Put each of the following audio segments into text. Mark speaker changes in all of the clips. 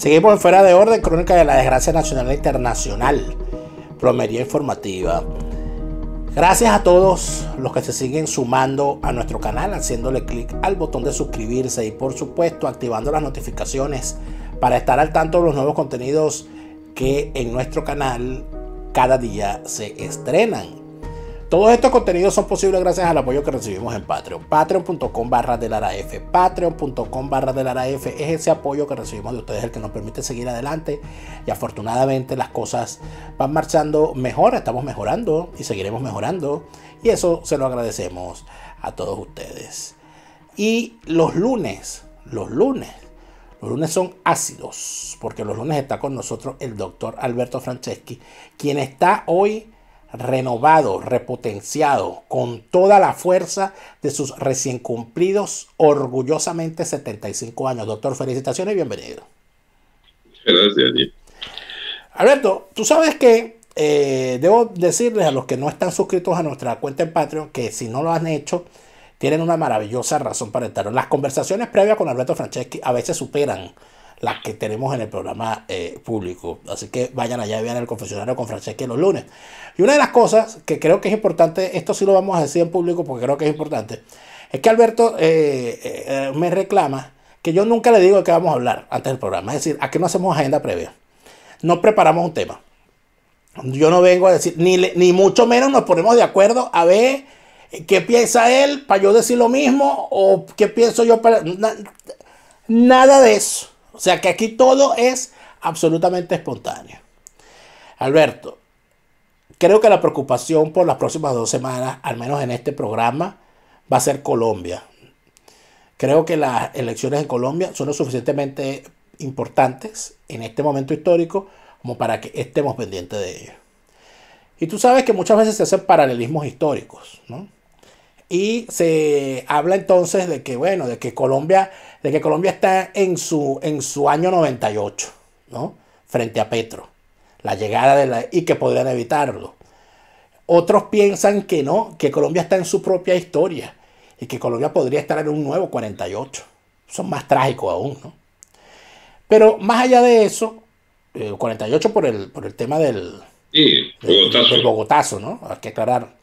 Speaker 1: Seguimos en Fuera de Orden, Crónica de la Desgracia Nacional e Internacional. Plomería informativa. Gracias a todos los que se siguen sumando a nuestro canal, haciéndole clic al botón de suscribirse y por supuesto activando las notificaciones para estar al tanto de los nuevos contenidos que en nuestro canal cada día se estrenan. Todos estos contenidos son posibles gracias al apoyo que recibimos en Patreon. Patreon.com barra del F. Patreon.com barra del F es ese apoyo que recibimos de ustedes el que nos permite seguir adelante. Y afortunadamente las cosas van marchando mejor, estamos mejorando y seguiremos mejorando. Y eso se lo agradecemos a todos ustedes. Y los lunes, los lunes, los lunes son ácidos, porque los lunes está con nosotros el doctor Alberto Franceschi, quien está hoy renovado, repotenciado, con toda la fuerza de sus recién cumplidos, orgullosamente 75 años. Doctor, felicitaciones y bienvenido.
Speaker 2: Gracias,
Speaker 1: Alberto, tú sabes que eh, debo decirles a los que no están suscritos a nuestra cuenta en Patreon que si no lo han hecho, tienen una maravillosa razón para estar. Las conversaciones previas con Alberto Franceschi a veces superan las que tenemos en el programa eh, público. Así que vayan allá y vean el confesionario con Franceschi los lunes. Y una de las cosas que creo que es importante, esto sí lo vamos a decir en público porque creo que es importante, es que Alberto eh, eh, me reclama que yo nunca le digo de qué vamos a hablar antes del programa. Es decir, a qué no hacemos agenda previa. No preparamos un tema. Yo no vengo a decir, ni, ni mucho menos nos ponemos de acuerdo a ver qué piensa él para yo decir lo mismo o qué pienso yo para... nada de eso. O sea que aquí todo es absolutamente espontáneo. Alberto, creo que la preocupación por las próximas dos semanas, al menos en este programa, va a ser Colombia. Creo que las elecciones en Colombia son lo suficientemente importantes en este momento histórico como para que estemos pendientes de ello. Y tú sabes que muchas veces se hacen paralelismos históricos, ¿no? Y se habla entonces de que, bueno, de que Colombia, de que Colombia está en su, en su año 98, ¿no? Frente a Petro. La llegada de la, y que podrían evitarlo. Otros piensan que no, que Colombia está en su propia historia y que Colombia podría estar en un nuevo 48. Son más trágicos aún, ¿no? Pero más allá de eso, 48 eh, por el, por el tema del,
Speaker 2: sí,
Speaker 1: del Bogotazo, ¿no? Hay que aclarar.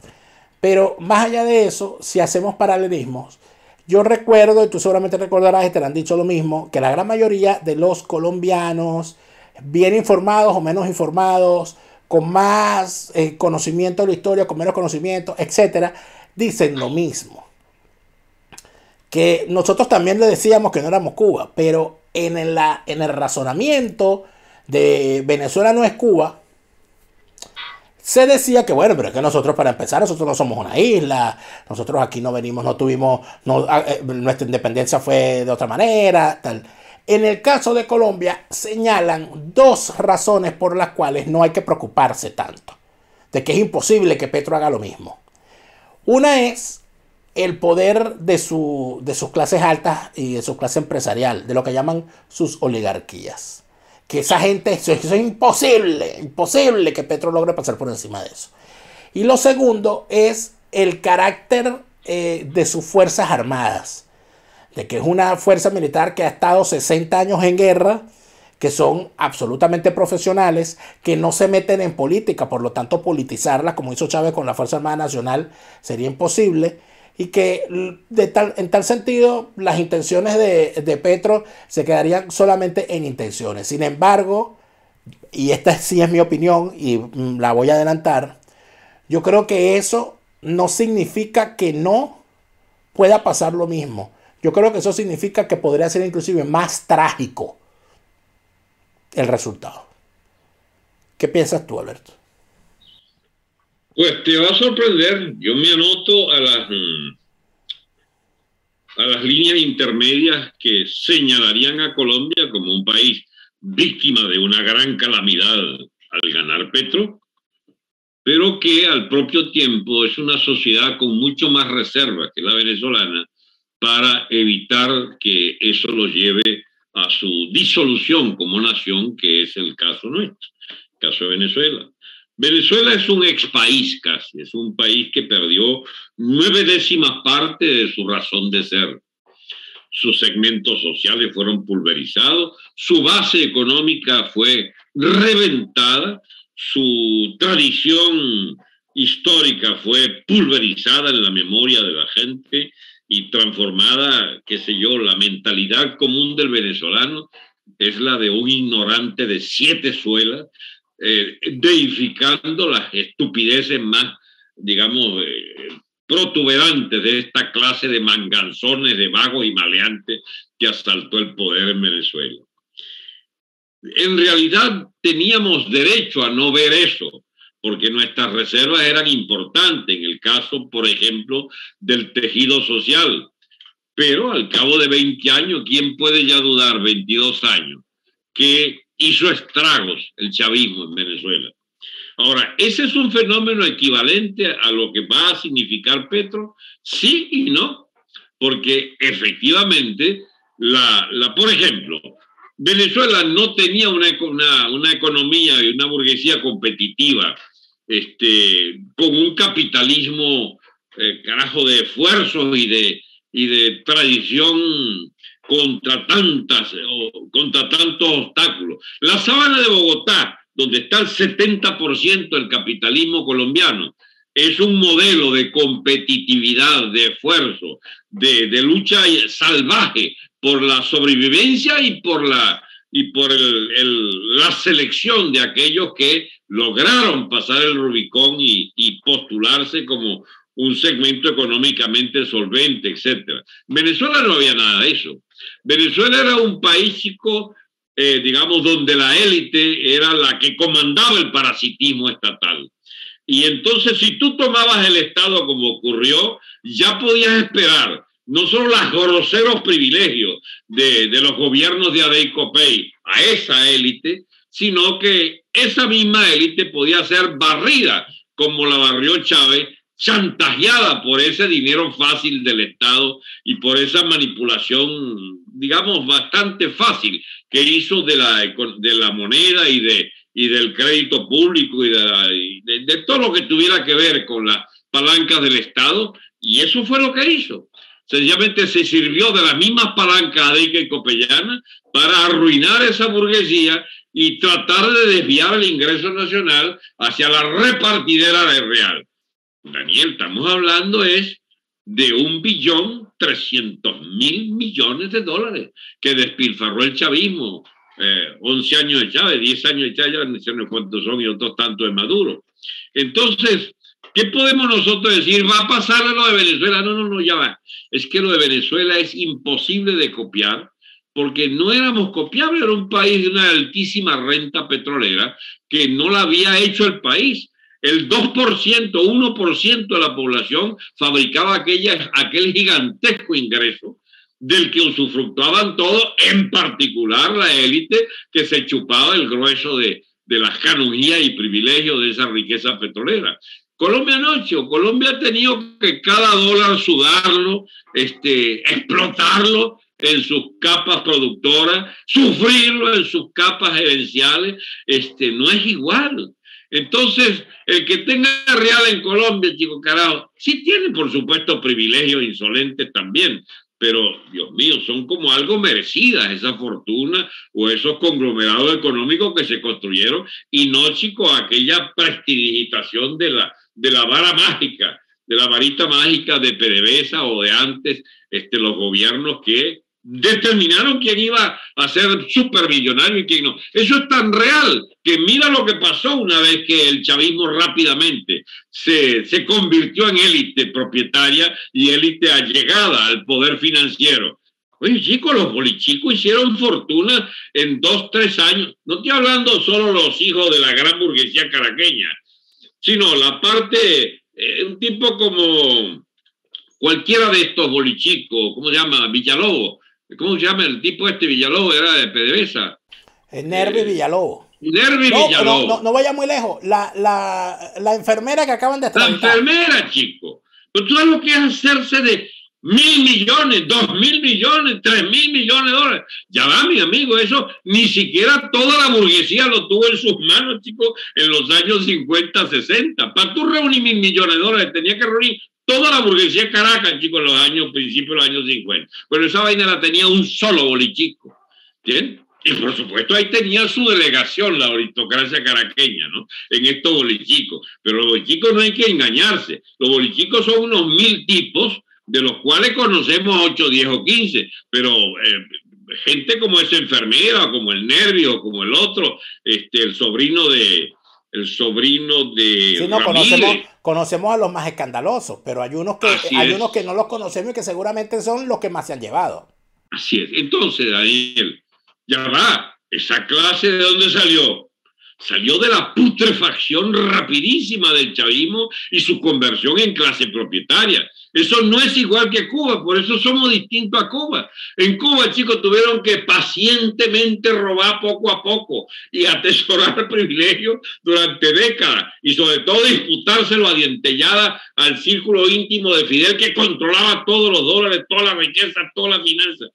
Speaker 1: Pero más allá de eso, si hacemos paralelismos, yo recuerdo, y tú seguramente recordarás y te lo han dicho lo mismo, que la gran mayoría de los colombianos, bien informados o menos informados, con más eh, conocimiento de la historia, con menos conocimiento, etcétera, dicen lo mismo. Que nosotros también le decíamos que no éramos Cuba, pero en, en el razonamiento de Venezuela no es Cuba, se decía que bueno, pero es que nosotros para empezar, nosotros no somos una isla, nosotros aquí no venimos, no tuvimos, no, ah, eh, nuestra independencia fue de otra manera, tal. En el caso de Colombia señalan dos razones por las cuales no hay que preocuparse tanto, de que es imposible que Petro haga lo mismo. Una es el poder de, su, de sus clases altas y de su clase empresarial, de lo que llaman sus oligarquías que esa gente, eso, es imposible, imposible que Petro logre pasar por encima de eso. Y lo segundo es el carácter eh, de sus Fuerzas Armadas, de que es una fuerza militar que ha estado 60 años en guerra, que son absolutamente profesionales, que no se meten en política, por lo tanto politizarla, como hizo Chávez con la Fuerza Armada Nacional, sería imposible y que de en tal sentido las intenciones de, Petro se quedarían solamente en intenciones. Sin embargo, y esta sí es mi opinión y mm, la voy a adelantar, yo creo que eso no significa que no pueda pasar lo mismo. Yo creo que eso significa que podría ser inclusive más trágico el resultado. ¿Qué piensas tú, Alberto?
Speaker 2: Pues te va a sorprender. Yo me anoto a las, mm, a las líneas intermedias que señalarían a Colombia como un país víctima de una gran calamidad al ganar Petro, pero que al propio tiempo es una sociedad con mucho más reserva que la venezolana para evitar que eso lo lleve a su disolución como nación, que es el caso nuestro, el caso de Venezuela. Venezuela es un ex país casi, es un país que perdió nueve décimas partes de su razón de ser. sus segmentos sociales fueron pulverizados, su base económica fue reventada, su tradición histórica fue pulverizada en la memoria de la gente y transformada, qué sé yo, la mentalidad común del venezolano es la de un ignorante de siete suelas, eh, deificando las estupideces más, digamos, eh, protuberantes de esta clase de manganzones, de vagos y maleantes que asaltó el poder en Venezuela. En realidad teníamos derecho a no ver eso, porque nuestras reservas eran importantes en el caso, por ejemplo, del tejido social. Pero al cabo de 20 años, ¿quién puede ya dudar, 22 años, que hizo estragos el chavismo en Venezuela? Ahora, ¿ese es un fenómeno equivalente a lo que va a significar Petro? Sí y no, porque efectivamente, la, la por ejemplo, Venezuela no tenía una, una, economía y una burguesía competitiva, este, con un capitalismo, eh, carajo, de esfuerzos y de, y de tradición contra tantas o contra tantos obstáculos. La sabana de Bogotá, donde está el 70% del capitalismo colombiano, es un modelo de competitividad, de esfuerzo, de, de lucha salvaje por la sobrevivencia y por la, y por la selección de aquellos que lograron pasar el Rubicón y, y, postularse como un segmento económicamente solvente, etc. Venezuela no había nada de eso. Venezuela era un país chico, eh, digamos, donde la élite era la que comandaba el parasitismo estatal. Y entonces, si tú tomabas el Estado como ocurrió, ya podías esperar no solo los groseros privilegios de, los gobiernos de Adeico Pay a esa élite, sino que esa misma élite podía ser barrida, como la barrió Chávez, chantajeada por ese dinero fácil del Estado y por esa manipulación, digamos, bastante fácil que hizo de la, de la moneda y, de, y del crédito público y, de, todo lo que tuviera que ver con las palancas del Estado. Y eso fue lo que hizo sencillamente se sirvió de las mismas palancas de y Copellana para arruinar esa burguesía y tratar de desviar el ingreso nacional hacia la repartidera de real. Daniel, estamos hablando es de un billón trescientos mil millones de dólares que despilfarró el chavismo. Eh, 11 años de Chávez, 10 años de Chávez, no sé cuántos son y otros tantos de Maduro. Entonces, ¿Qué podemos nosotros decir? ¿Va a pasar lo de Venezuela? No, no, no, ya va. Es que lo de Venezuela es imposible de copiar porque no éramos copiables, era un país de una altísima renta petrolera que no la había hecho el país. El 2%, 1% de la población fabricaba aquella, aquel gigantesco ingreso del que usufructuaban todos, en particular la élite que se chupaba el grueso de, de las canonjías y privilegios de esa riqueza petrolera. Colombia no, hecho. Colombia ha tenido que cada dólar sudarlo, este, explotarlo en sus capas productoras, sufrirlo en sus capas gerenciales, este, no es igual. Entonces, el que tenga real en Colombia, chico carajo, sí tiene, por supuesto, privilegios insolentes también, pero Dios mío, son como algo merecidas esa fortuna o esos conglomerados económicos que se construyeron y no, chico, aquella prestidigitación de la, de la vara mágica, de la varita mágica de PDVSA o de antes este, los gobiernos que determinaron quién iba a ser supermillonario y quién no. Eso es tan real que mira lo que pasó una vez que el chavismo rápidamente se, se convirtió en élite propietaria y élite allegada al poder financiero. Oye, chicos, los bolichicos hicieron fortuna en dos, tres años. No estoy hablando solo los hijos de la gran burguesía caraqueña, sino la parte, eh, un tipo como cualquiera de estos bolichicos, ¿cómo se llama? Villalobos. ¿Cómo se llama el tipo este Villalobos? Era de PDVSA.
Speaker 1: Nervi eh, Villalobos.
Speaker 2: Nervi no, Villalobos.
Speaker 1: No, no, vaya muy lejos. La, la, la enfermera que acaban de
Speaker 2: La enfermera, chico. Pero tú sabes lo que es hacerse de mil millones, dos mil millones, tres mil millones de dólares. Ya va, mi amigo, eso ni siquiera toda la burguesía lo tuvo en sus manos, chicos, en los años 50, 60. Para tú reunir mil millones de dólares, tenía que reunir toda la burguesía de Caracas, chicos, en los años, principios de los años 50. Pero esa vaina la tenía un solo bolichico. ¿Bien? Y por supuesto ahí tenía su delegación la aristocracia caraqueña, ¿no? En estos bolichicos. Pero los bolichicos no hay que engañarse. Los bolichicos son unos mil tipos, de los cuales conocemos 8, 10 o 15. Pero eh, gente como esa enfermera, como el nervio, como el otro, este, el sobrino de, el sobrino de
Speaker 1: sí, no, conocemos, conocemos, a los más escandalosos, pero hay unos que hay unos que no los conocemos y que seguramente son los que más se han llevado.
Speaker 2: Así es. Entonces, Daniel, ya va, esa clase de dónde salió? Salió de la putrefacción rapidísima del chavismo y su conversión en clase propietaria. Eso no es igual que Cuba, por eso somos distintos a Cuba. En Cuba, chicos, tuvieron que pacientemente robar poco a poco y atesorar privilegios durante décadas y sobre todo disputárselo a dientellada al círculo íntimo de Fidel que controlaba todos los dólares, toda la riqueza, toda la finanza.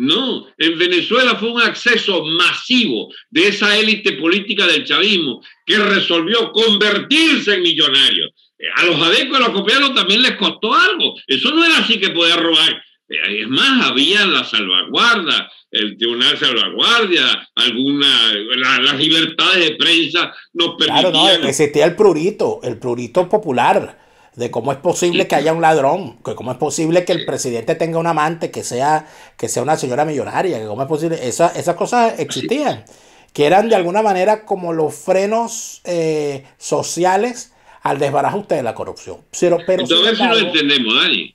Speaker 2: No, en Venezuela fue un acceso masivo de esa élite política del chavismo que resolvió convertirse en millonarios a los adecos y a los copianos también les costó algo. Eso no era así que podía robar. Eh, es más, había la salvaguarda, el tribunal de salvaguardia, alguna, las libertades de prensa nos permitían. Claro, no,
Speaker 1: existía el prurito, el prurito popular de cómo es posible que haya un ladrón, que cómo es posible que el presidente tenga un amante que sea, que sea una señora millonaria, que cómo es posible, Esa, esas cosas existían, que eran de alguna manera como los frenos eh, sociales al desbarajuste de la corrupción. Pero, pero
Speaker 2: Entonces, a ver si lo entendemos, Dani.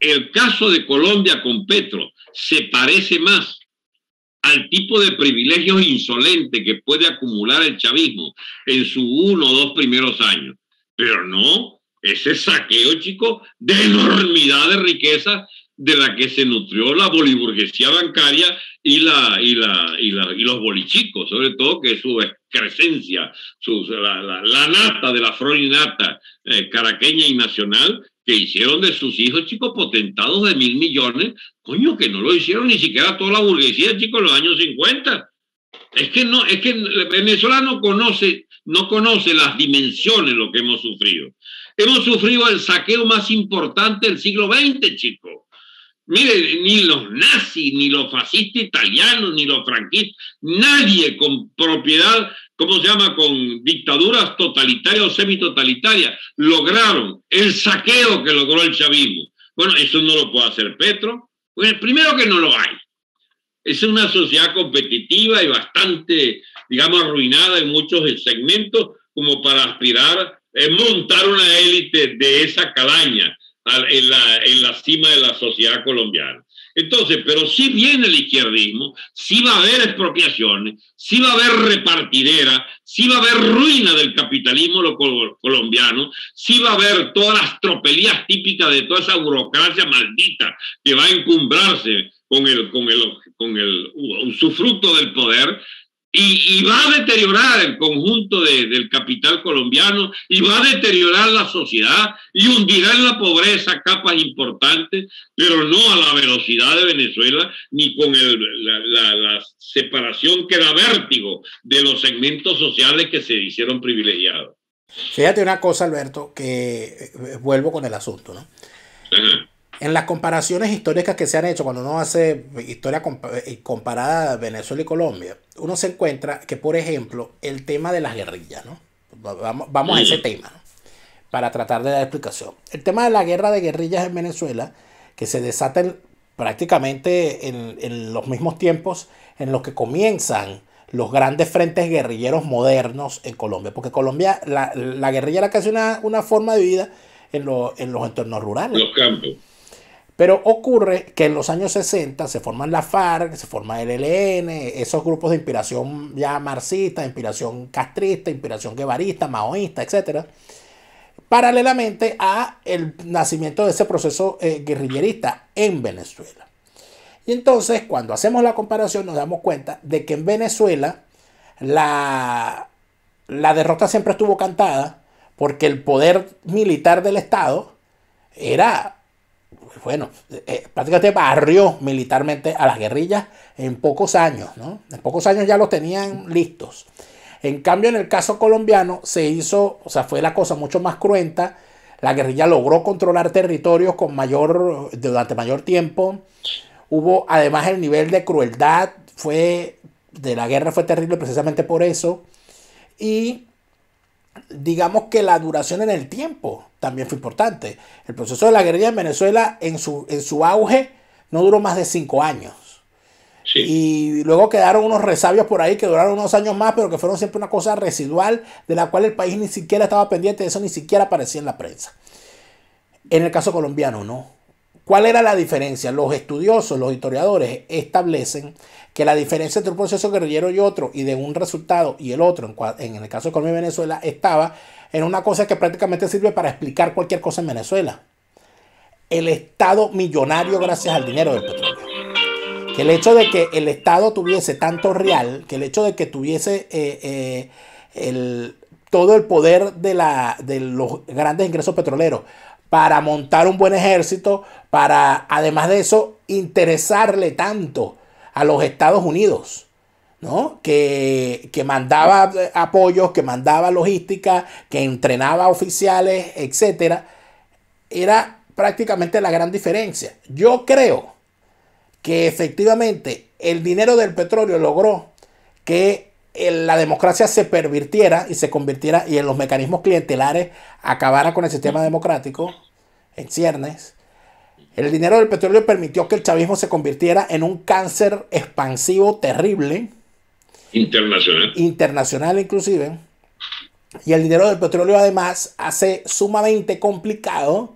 Speaker 2: El caso de Colombia con Petro se parece más al tipo de privilegios insolentes que puede acumular el chavismo en sus uno o dos primeros años. Pero no, ese saqueo, chico, de enormidad de riqueza de la que se nutrió la boliburguesía bancaria y, la, y, la, y, la, y los bolichicos, sobre todo que su excrescencia, su, la, la, nata de la froninata eh, caraqueña y nacional, que hicieron de sus hijos, chicos, potentados de mil millones, coño, que no lo hicieron ni siquiera toda la burguesía, chicos, en los años 50. Es que no, es que Venezuela no conoce, no conoce las dimensiones lo que hemos sufrido. Hemos sufrido el saqueo más importante del siglo XX, chicos Mire, ni los nazis, ni los fascistas italianos, ni los franquistas, nadie con propiedad, ¿cómo se llama?, con dictaduras totalitarias o semitotalitarias, lograron el saqueo que logró el chavismo. Bueno, eso no lo puede hacer Petro. Bueno, primero que no lo hay. Es una sociedad competitiva y bastante, digamos, arruinada en muchos segmentos como para aspirar a montar una élite de esa calaña en la, en la cima de la sociedad colombiana. Entonces, pero si viene el izquierdismo, si va a haber expropiaciones, si va a haber repartidera, si va a haber ruina del capitalismo colombiano, si va a haber todas las tropelías típicas de toda esa burocracia maldita que va a encumbrarse con el, con el, con el usufructo del poder, y, va a deteriorar el conjunto del capital colombiano y va a deteriorar la sociedad y hundirá en la pobreza capas importantes, pero no a la velocidad de Venezuela ni con la, separación que da vértigo de los segmentos sociales que se hicieron privilegiados.
Speaker 1: Fíjate una cosa, Alberto, que eh, vuelvo con el asunto, ¿no? En las comparaciones históricas que se han hecho, cuando uno hace historia eh, comparada Venezuela y Colombia, uno se encuentra que, por ejemplo, el tema de las guerrillas, ¿no? Vamos, a ese tema, para tratar de dar explicación. El tema de la guerra de guerrillas en Venezuela, que se desata prácticamente en, los mismos tiempos en los que comienzan los grandes frentes guerrilleros modernos en Colombia, porque Colombia, la, guerrilla era casi una, una forma de vida en, en los entornos rurales.
Speaker 2: Los campos.
Speaker 1: Pero ocurre que en los años 60 se forman la FARC, se forma el ELN, esos grupos de inspiración ya marxista, inspiración castrista, inspiración guevarista, maoísta, etc. Paralelamente a el nacimiento de ese proceso eh, guerrillerista en Venezuela. Y entonces, cuando hacemos la comparación, nos damos cuenta de que en Venezuela la, la derrota siempre estuvo cantada porque el poder militar del Estado era bueno, eh, prácticamente barrió militarmente a las guerrillas en pocos años, ¿no? En pocos años ya los tenían listos. En cambio, en el caso colombiano se hizo, o sea, fue la cosa mucho más cruenta, La guerrilla logró controlar territorios con mayor, durante mayor tiempo. Hubo además el nivel de crueldad fue de la guerra fue terrible precisamente por eso. Y digamos que la duración en el tiempo también fue importante. El proceso de la guerrilla en Venezuela en su, en su auge no duró más de cinco años. Y luego quedaron unos resabios por ahí que duraron unos años más, pero que fueron siempre una cosa residual de la cual el país ni siquiera estaba pendiente, de eso ni siquiera aparecía en la prensa. En el caso colombiano, no. ¿Cuál era la diferencia? Los estudiosos, los historiadores establecen que la diferencia entre un proceso guerrillero y otro, y de un resultado y el otro, en, el caso de Colombia y Venezuela, estaba en una cosa que prácticamente sirve para explicar cualquier cosa en Venezuela. El Estado millonario gracias al dinero del petróleo. Que el hecho de que el Estado tuviese tanto real, que el hecho de que tuviese eh, eh, todo el poder de, los grandes ingresos petroleros para montar un buen ejército, para además de eso interesarle tanto a los Estados Unidos, ¿no? Que, mandaba apoyos, que mandaba logística, que entrenaba oficiales, etc. Era prácticamente la gran diferencia. Yo creo que efectivamente el dinero del petróleo logró que la democracia se pervirtiera y se convirtiera y en los mecanismos clientelares acabara con el sistema democrático en ciernes el dinero del petróleo permitió que el chavismo se convirtiera en un cáncer expansivo terrible.
Speaker 2: Internacional.
Speaker 1: Internacional inclusive. Y el dinero del petróleo además hace sumamente complicado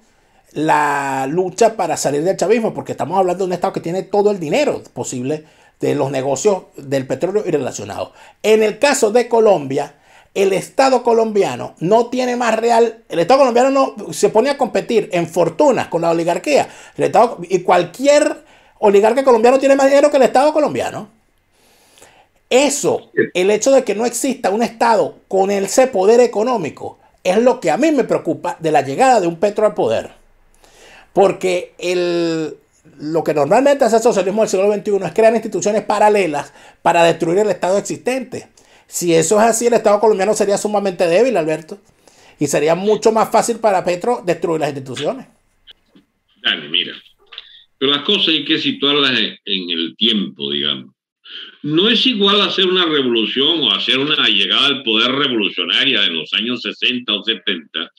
Speaker 1: la lucha para salir del chavismo, porque estamos hablando de un Estado que tiene todo el dinero posible de los negocios del petróleo y relacionados. En el caso de Colombia, el Estado colombiano no tiene más real, el Estado colombiano no se pone a competir en fortunas con la oligarquía. Estado, y cualquier oligarca colombiano tiene más dinero que el Estado colombiano. Eso, el hecho de que no exista un Estado con ese poder económico, es lo que a mí me preocupa de la llegada de un Petro al poder. Porque el, lo que normalmente hace el socialismo del siglo XXI es crear instituciones paralelas para destruir el Estado existente. Si eso es así, el Estado colombiano sería sumamente débil, Alberto. Y sería mucho más fácil para Petro destruir las instituciones.
Speaker 2: Dale, mira. Pero las cosas hay que situarlas en el tiempo, digamos. No es igual hacer una revolución o hacer una llegada al poder revolucionaria en los años 60 o 70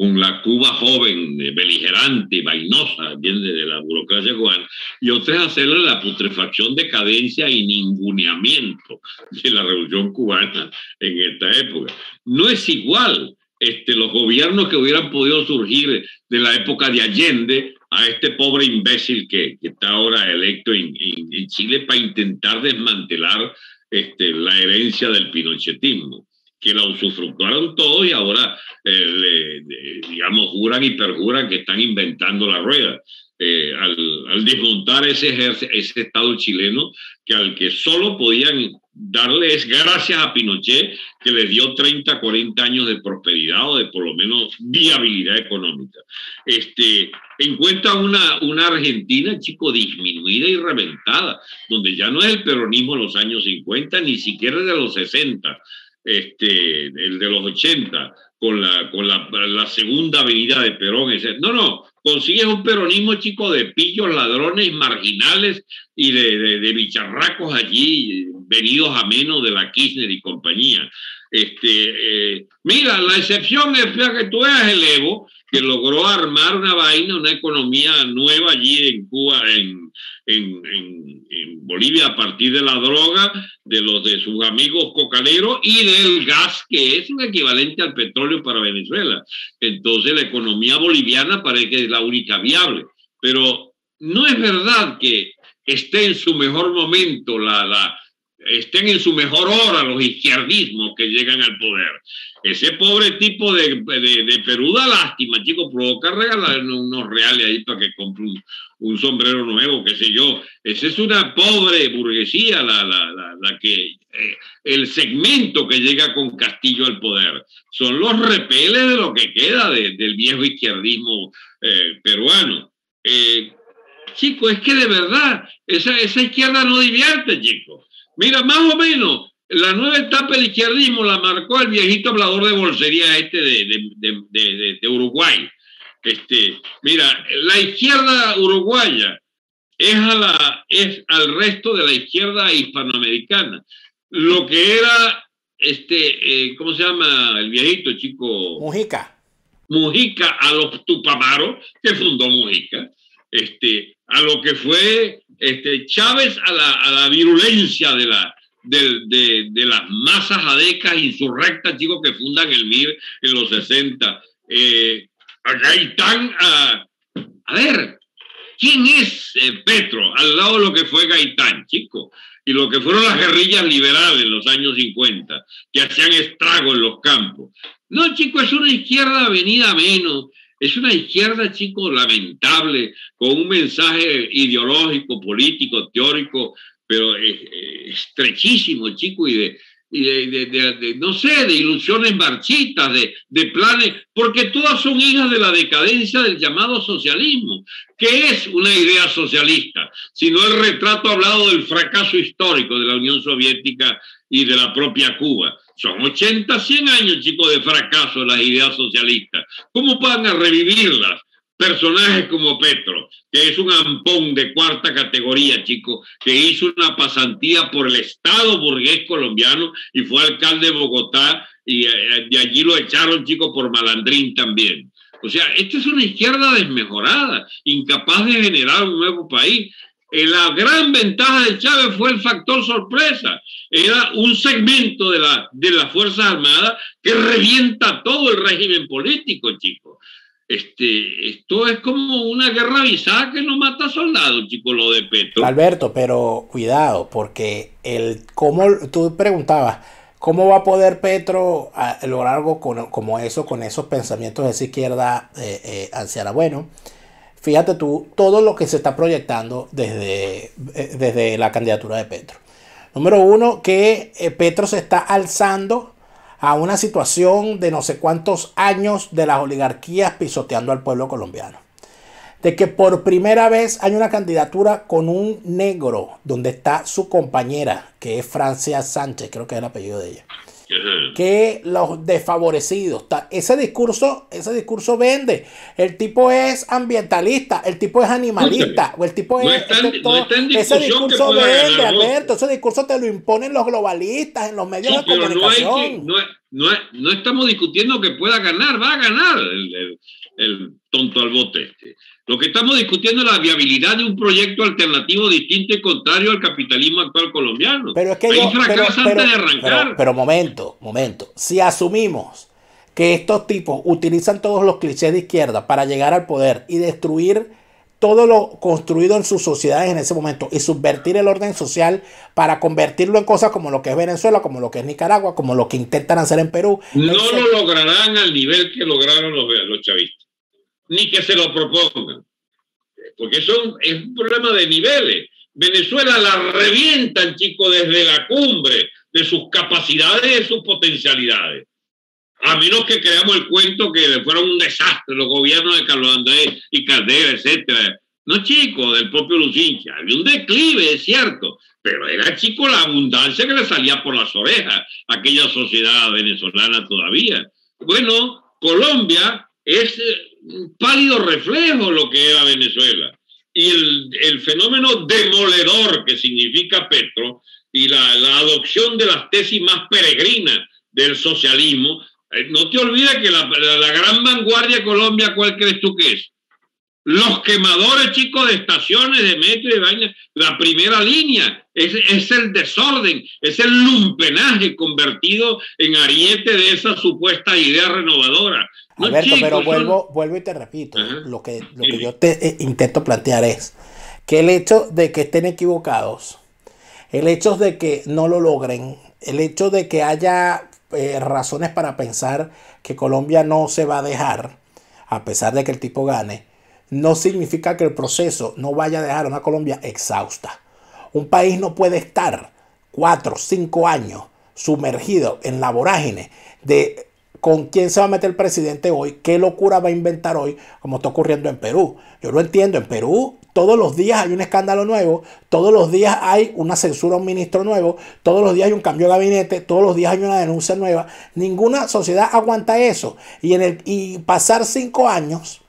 Speaker 2: con la Cuba joven, beligerante, vainosa, bien de la burocracia cubana, y otra es hacerle la putrefacción, decadencia y ninguneamiento de la revolución cubana en esta época. No es igual este, los gobiernos que hubieran podido surgir de la época de Allende a este pobre imbécil que, está ahora electo en, en, Chile para intentar desmantelar este, la herencia del pinochetismo que la usufructuaron todos y ahora, eh, digamos, juran y perjuran que están inventando la rueda. Eh, al, desmontar ese, ese Estado chileno, que al que solo podían darle es gracias a Pinochet, que les dio 30, 40 años de prosperidad o de por lo menos viabilidad económica. Este, encuentra una, una Argentina, chico, disminuida y reventada, donde ya no es el peronismo de los años 50, ni siquiera de los 60, este, el de los 80, con la, con la, la segunda avenida de Perón. No, no, consigues un peronismo chico de pillos, ladrones, marginales y de, de, bicharracos allí, venidos a menos de la Kirchner y compañía. Este, eh, mira, la excepción es que tú veas el Evo, que logró armar una vaina, una economía nueva allí en Cuba, en, en, en, Bolivia, a partir de la droga, de los de sus amigos cocaleros y del gas, que es un equivalente al petróleo para Venezuela. Entonces la economía boliviana parece que es la única viable. Pero no es verdad que esté en su mejor momento la, la estén en su mejor hora los izquierdismos que llegan al poder. Ese pobre tipo de, de, Perú da lástima, chicos, provoca regalar unos reales ahí para que compre un, sombrero nuevo, qué sé yo. Esa es una pobre burguesía la, la, la, que eh, el segmento que llega con Castillo al poder. Son los repeles de lo que queda del viejo izquierdismo eh, peruano. Eh, chicos, es que de verdad, esa, esa izquierda no divierte, chicos. Mira, más o menos, la nueva etapa del izquierdismo la marcó el viejito hablador de bolsería este de, de, Uruguay. Este, mira, la izquierda uruguaya es, a la, es al resto de la izquierda hispanoamericana. Lo que era, este, eh, ¿cómo se llama el viejito chico?
Speaker 1: Mujica.
Speaker 2: Mujica a los Tupamaros, que fundó Mujica, este, a lo que fue este, Chávez a la, a la virulencia de la, de, de, las masas adecas insurrectas, chicos, que fundan el MIR en los 60. Eh, a Gaitán, a, a ver, ¿quién es eh, Petro al lado de lo que fue Gaitán, chico? Y lo que fueron las guerrillas liberales en los años 50, que hacían estrago en los campos. No, chico, es una izquierda venida menos. Es una izquierda, chico, lamentable, con un mensaje ideológico, político, teórico, pero estrechísimo, chico, y de, de, no sé, de ilusiones marchitas, de planes, porque todas son hijas de la decadencia del llamado socialismo, que es una idea socialista, sino el retrato hablado del fracaso histórico de la Unión Soviética y de la propia Cuba. Son 80, 100 años, chicos, de fracaso las ideas socialistas. ¿Cómo van a revivirlas? personajes como Petro, que es un ampón de cuarta categoría, chico, que hizo una pasantía por el Estado burgués colombiano y fue alcalde de Bogotá y eh, de allí lo echaron, chico, por malandrín también. O sea, esta es una izquierda desmejorada, incapaz de generar un nuevo país. Eh, la gran ventaja de Chávez fue el factor sorpresa. Era un segmento de, la, de las Fuerzas Armadas que revienta todo el régimen político, chico. Este, esto es como una guerra avisada que no mata soldados, chico, lo de Petro.
Speaker 1: Alberto, pero cuidado, porque el cómo tú preguntabas, ¿cómo va a poder Petro a, lograr algo como eso, con esos pensamientos de esa izquierda eh, eh, anciana? Bueno, fíjate tú, todo lo que se está proyectando desde, eh, desde la candidatura de Petro. Número uno, que Petro se está alzando a una situación de no sé cuántos años de las oligarquías pisoteando al pueblo colombiano. De que por primera vez hay una candidatura con un negro, donde está su compañera, que es Francia Sánchez, creo que es el apellido de ella que los desfavorecidos. Ese discurso, ese discurso vende. El tipo es ambientalista, el tipo es animalista, o el tipo es. ese discurso vende, Alberto. Ese discurso te lo imponen los globalistas en los medios de comunicación.
Speaker 2: No, estamos discutiendo que pueda ganar, va a ganar el, el tonto al bote. Lo que estamos discutiendo es la viabilidad de un proyecto alternativo distinto y contrario al capitalismo actual colombiano.
Speaker 1: Pero es que Ahí pero, antes de arrancar. Pero, momento, momento. Si asumimos que estos tipos utilizan todos los clichés de izquierda para llegar al poder y destruir todo lo construido en sus sociedades en ese momento y subvertir el orden social para convertirlo en cosas como lo que es Venezuela, como lo que es Nicaragua, como lo que intentan hacer en Perú.
Speaker 2: No lo lograrán al nivel que lograron los, los chavistas ni que se lo propongan. Porque son, es un problema de niveles. Venezuela la revientan, chicos, desde la cumbre de sus capacidades y de sus potencialidades. A menos que creamos el cuento que fueron un desastre los gobiernos de Carlos Andrés y Caldera, etcétera. No, chicos, del propio Lucincha. Había un declive, es cierto, pero era, chico, la abundancia que le salía por las orejas a aquella sociedad venezolana todavía. Bueno, Colombia es pálido reflejo lo que era Venezuela. Y el, el fenómeno demoledor que significa Petro y la, la, adopción de las tesis más peregrinas del socialismo, eh, no te olvides que la, la, gran vanguardia de Colombia, ¿cuál crees tú que es? Los quemadores, chicos, de estaciones, de metro y de la primera línea, es, es, el desorden, es el lumpenaje convertido en ariete de esa supuesta idea renovadora.
Speaker 1: Alberto, pero vuelvo, vuelvo y te repito, lo que, lo que yo te eh, intento plantear es que el hecho de que estén equivocados, el hecho de que no lo logren, el hecho de que haya eh, razones para pensar que Colombia no se va a dejar, a pesar de que el tipo gane, no significa que el proceso no vaya a dejar a una Colombia exhausta. Un país no puede estar cuatro, cinco años sumergido en la vorágine de con quién se va a meter el presidente hoy, qué locura va a inventar hoy, como está ocurriendo en Perú. Yo lo entiendo, en Perú todos los días hay un escándalo nuevo, todos los días hay una censura a un ministro nuevo, todos los días hay un cambio de gabinete, todos los días hay una denuncia nueva. Ninguna sociedad aguanta eso. Y, en el, y pasar cinco años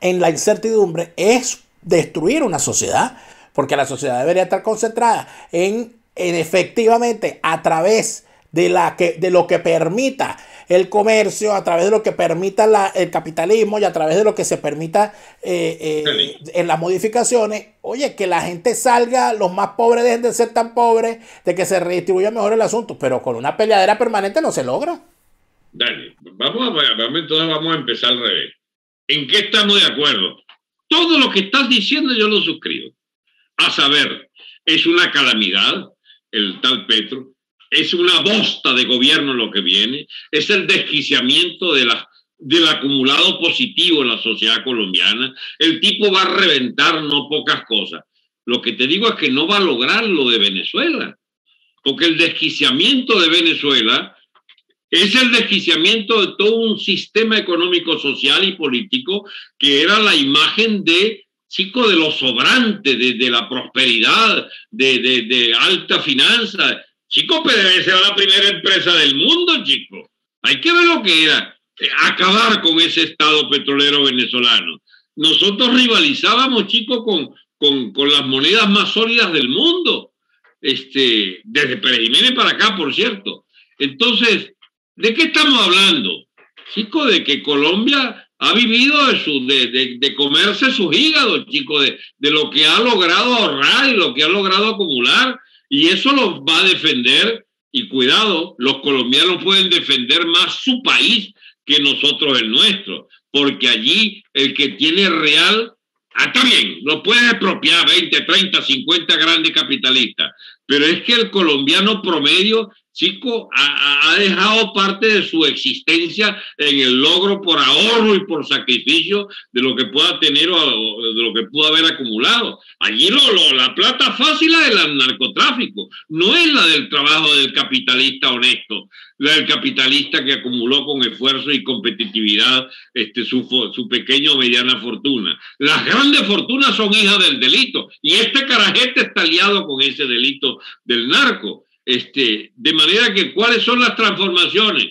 Speaker 1: en la incertidumbre es destruir una sociedad, porque la sociedad debería estar concentrada en, en efectivamente a través de, la que, de lo que permita el comercio, a través de lo que permita el capitalismo y a través de lo que se permita eh, eh, en las modificaciones, oye, que la gente salga, los más pobres dejen de ser tan pobres, de que se redistribuya mejor el asunto, pero con una peleadera permanente no se logra.
Speaker 2: Dale, vamos a, vamos, entonces vamos a empezar al revés. ¿En qué estamos de acuerdo? Todo lo que estás diciendo yo lo suscribo. A saber, es una calamidad el tal Petro, es una bosta de gobierno lo que viene, es el desquiciamiento del acumulado positivo en la sociedad colombiana. El tipo va a reventar no pocas cosas. Lo que te digo es que no va a lograr lo de Venezuela, porque el desquiciamiento de Venezuela es el desquiciamiento de todo un sistema económico, social y político que era la imagen de chico de lo sobrante, de, la prosperidad, de, de, de alta finanza, Chico, PDVSA era la primera empresa del mundo, chico. Hay que ver lo que era eh, acabar con ese estado petrolero venezolano. Nosotros rivalizábamos, chicos, con, con, las monedas más sólidas del mundo, este, desde Pérez Jiménez para acá, por cierto. Entonces, ¿de qué estamos hablando? Chico, de que Colombia ha vivido de, su, de, de, comerse sus hígados, chico, de, de lo que ha logrado ahorrar y lo que ha logrado acumular y eso los va a defender, y cuidado, los colombianos pueden defender más su país que nosotros el nuestro, porque allí el que tiene real, ah, está bien, lo puede expropiar 20, 30, 50 grandes capitalistas, pero es que el colombiano promedio chico, ha, dejado parte de su existencia en el logro por ahorro y por sacrificio de lo que pueda tener o de lo que pudo haber acumulado. Allí lo, la plata fácil es la del narcotráfico, no es la del trabajo del capitalista honesto, la del capitalista que acumuló con esfuerzo y competitividad este, su, su pequeña o mediana fortuna. Las grandes fortunas son hijas del delito y este carajete está aliado con ese delito del narco. Este, de manera que, ¿cuáles son las transformaciones?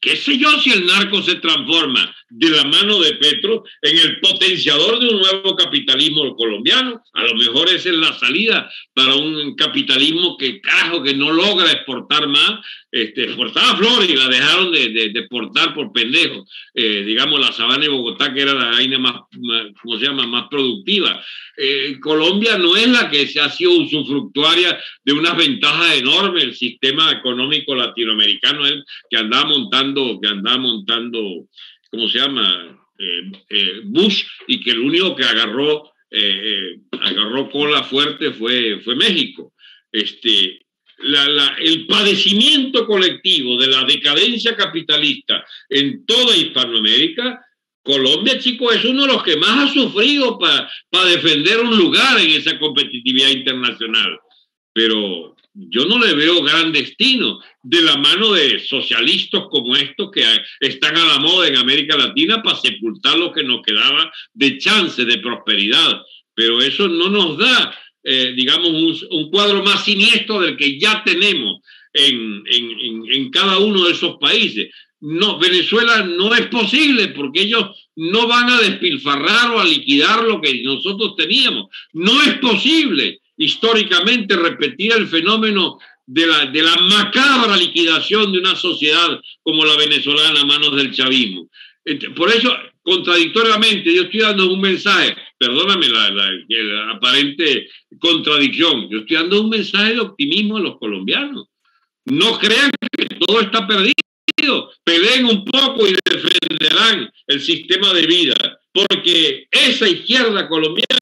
Speaker 2: ¿Qué sé yo si el narco se transforma de la mano de Petro en el potenciador de un nuevo capitalismo colombiano? A lo mejor esa es la salida para un capitalismo que, carajo, que no logra exportar más. Este, exportaba flores y la dejaron de, de, exportar por pendejos. Eh, digamos, la sabana de Bogotá, que era la vaina más, ¿cómo se llama?, más productiva. Eh, Colombia no es la que se ha sido usufructuaria de unas ventajas enormes, el sistema económico latinoamericano que andaba montando, que andaba montando, ¿cómo se llama? Eh, eh, Bush, y que el único que agarró, agarró cola fuerte fue, fue México. Este, el padecimiento colectivo de la decadencia capitalista en toda Hispanoamérica Colombia, chicos, es uno de los que más ha sufrido para defender un lugar en esa competitividad internacional. Pero yo no le veo gran destino de la mano de socialistas como estos que están a la moda en América Latina para sepultar lo que nos quedaba de chance de prosperidad. Pero eso no nos da, eh, digamos, un, cuadro más siniestro del que ya tenemos en, cada uno de esos países. No, Venezuela no es posible porque ellos no van a despilfarrar o a liquidar lo que nosotros teníamos. No es posible históricamente repetir el fenómeno de la, de la macabra liquidación de una sociedad como la venezolana a manos del chavismo. Por eso, contradictoriamente, yo estoy dando un mensaje, perdóname la, aparente contradicción, yo estoy dando un mensaje de optimismo a los colombianos. No crean que todo está perdido peleen un poco y defenderán el sistema de vida, porque esa izquierda colombiana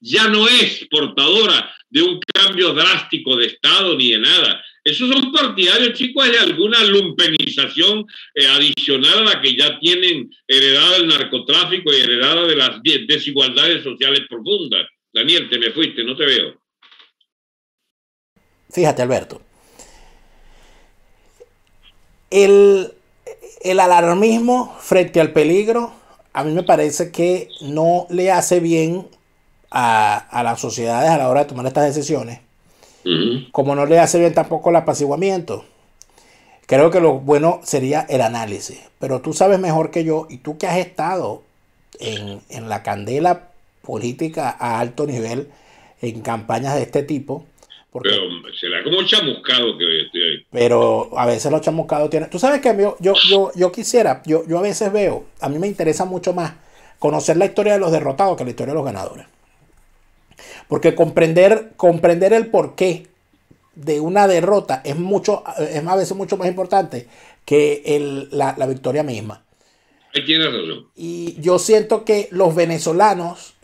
Speaker 2: ya no es portadora de un cambio drástico de Estado ni de nada. Esos son partidarios, chicos, de alguna lumpenización eh, adicional a la que ya tienen heredada el narcotráfico y heredada de las desigualdades sociales profundas. Daniel, te me fuiste, no te veo.
Speaker 1: Fíjate, Alberto, el, alarmismo frente al peligro, a mí me parece que no le hace bien a, las sociedades a la hora de tomar estas decisiones, como no le hace bien tampoco el apaciguamiento. Creo que lo bueno sería el análisis, pero tú sabes mejor que yo y tú que has estado en, en la candela política a alto nivel en campañas de este tipo,
Speaker 2: pero será como chamuscado que estoy ahí.
Speaker 1: Pero a veces los chamuscados tienen. Tú sabes que yo, yo, yo, yo quisiera, yo, yo a veces veo, a mí me interesa mucho más conocer la historia de los derrotados que la historia de los ganadores. Porque comprender, comprender el porqué de una derrota es mucho, es a veces mucho más importante que el, la, la victoria misma. Y yo siento que los venezolanos,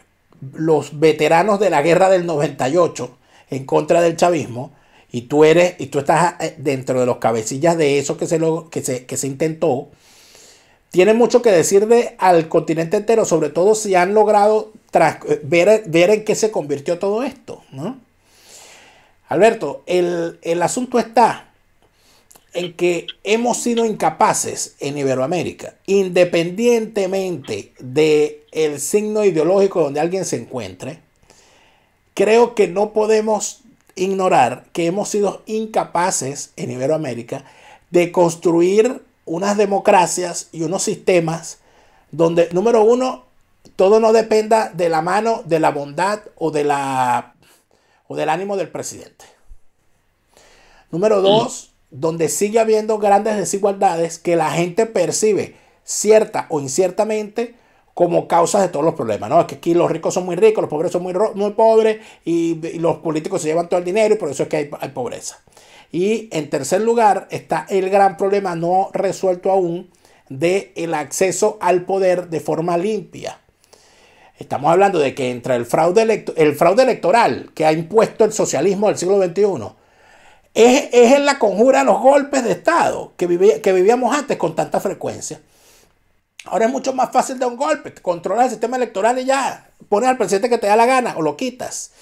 Speaker 1: los veteranos de la guerra del 98, en contra del chavismo y tú eres y tú estás eh, dentro de los cabecillas de eso que se, lo, que se, que se intentó, tiene mucho que decirle al continente entero, sobre todo si han logrado eh, ver, en qué se convirtió todo esto. ¿no? Alberto, el, el asunto está en que hemos sido incapaces en Iberoamérica, independientemente de el signo ideológico donde alguien se encuentre, creo que no podemos ignorar que hemos sido incapaces en Iberoamérica de construir unas democracias y unos sistemas donde, número uno, todo no dependa de la mano, de la bondad o, de la, o del ánimo del presidente. Número dos, donde sigue habiendo grandes desigualdades que la gente percibe cierta o inciertamente como causas de todos los problemas, ¿no? Es que aquí los ricos son muy ricos, los pobres son muy, muy pobres y, los políticos se llevan todo el dinero y por eso es que hay, hay, pobreza. Y en tercer lugar está el gran problema no resuelto aún de el acceso al poder de forma limpia. Estamos hablando de que entre el fraude, el fraude electoral que ha impuesto el socialismo del siglo XXI es, es en la conjura de los golpes de Estado que, que vivíamos antes con tanta frecuencia Ahora es mucho más fácil de un golpe. Controlas el sistema electoral y ya. Pones al presidente que te da la gana o lo quitas.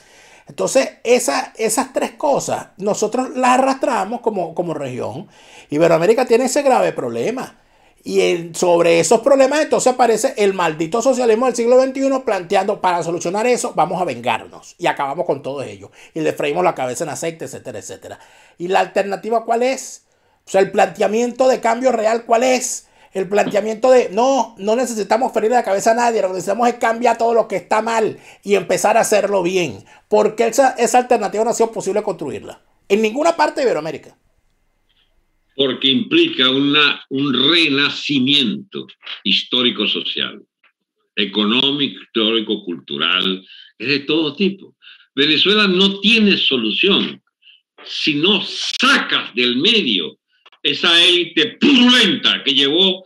Speaker 1: Entonces, esa, esas tres cosas nosotros las arrastramos como, como región. Iberoamérica tiene ese grave problema. Y sobre esos problemas entonces aparece el maldito socialismo del siglo XXI planteando para solucionar eso vamos a vengarnos y acabamos con todo ello. Y le freímos la cabeza en aceite, etcétera, etcétera. ¿Y la alternativa cuál es? O sea, el planteamiento de cambio real cuál es? El planteamiento de no, no necesitamos ferir la cabeza a nadie, lo que necesitamos es cambiar todo lo que está mal y empezar a hacerlo bien. porque esa, esa alternativa no ha sido posible construirla? En ninguna parte de Iberoamérica.
Speaker 2: Porque implica un renacimiento histórico-social, económico, histórico-cultural, es de todo tipo. Venezuela no tiene solución si no sacas del medio esa élite purulenta que llevó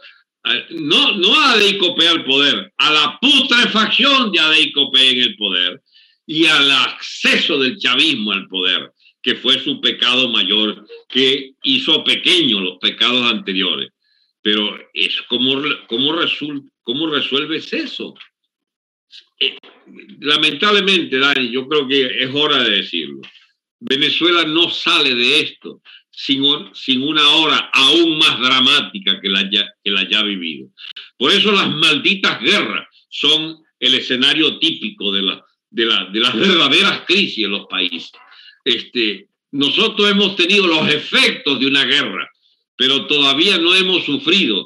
Speaker 2: no, no a Adeicope al poder, a la putrefacción de Adeicope en el poder y al acceso del chavismo al poder, que fue su pecado mayor, que hizo pequeños los pecados anteriores. Pero es ¿cómo, cómo, cómo resuelves eso? Eh, lamentablemente, Dani, yo creo que es hora de decirlo. Venezuela no sale de esto sin, una hora aún más dramática que la, ya, que la ya vivido. Por eso las malditas guerras son el escenario típico de, la, de, la, de las verdaderas crisis en los países. Este, nosotros hemos tenido los efectos de una guerra, pero todavía no hemos sufrido.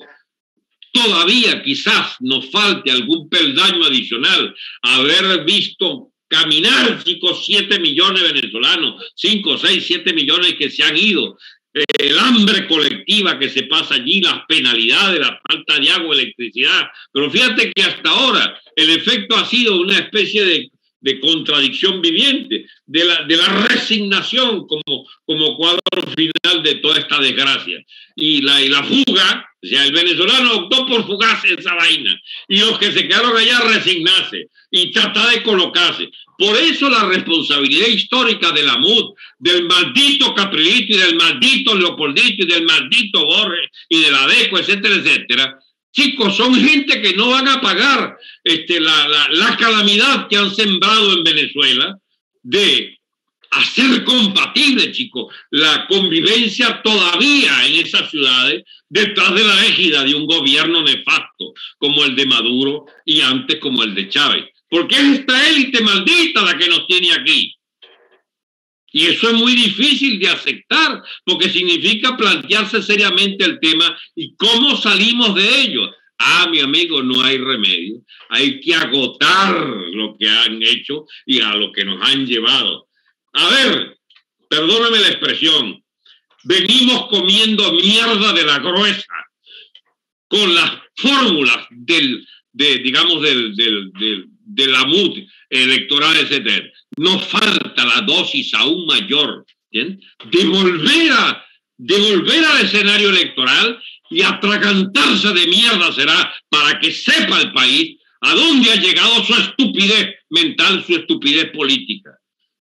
Speaker 2: Todavía quizás nos falte algún peldaño adicional, haber visto caminar 5 7 millones de venezolanos, 5, 6, 7 millones que se han ido, el hambre colectiva que se pasa allí, las penalidades, la falta de agua, electricidad. Pero fíjate que hasta ahora el efecto ha sido una especie de, de contradicción viviente, de la, de la resignación como, como cuadro final de toda esta desgracia. Y la, y la fuga, o sea, el venezolano optó por fugarse esa vaina. Y los que se quedaron allá resignarse y tratar de colocarse. Por eso la responsabilidad histórica de la MUD, del maldito Caprilito y del maldito Leopoldito y del maldito Borges y de la DECO, etcétera, etcétera, chicos, son gente que no van a pagar este, la, la, la calamidad que han sembrado en Venezuela de hacer compatible, chicos, la convivencia todavía en esas ciudades detrás de la égida de un gobierno nefasto como el de Maduro y antes como el de Chávez porque es esta élite maldita la que nos tiene aquí. Y eso es muy difícil de aceptar, porque significa plantearse seriamente el tema y cómo salimos de ello. Ah, mi amigo, no hay remedio. Hay que agotar lo que han hecho y a lo que nos han llevado. A ver, perdóname la expresión, venimos comiendo mierda de la gruesa con las fórmulas del, de, digamos, del, del, del, de la MUD electoral, etc. Nos falta la dosis aún mayor ¿bien? de volver, a, de volver al escenario electoral y atragantarse de mierda será para que sepa el país a dónde ha llegado su estupidez mental, su estupidez política.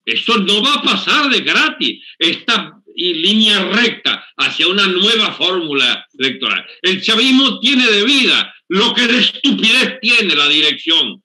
Speaker 2: Eso no va a pasar de gratis. Esta línea recta hacia una nueva fórmula electoral. El chavismo tiene de vida lo que de estupidez tiene la dirección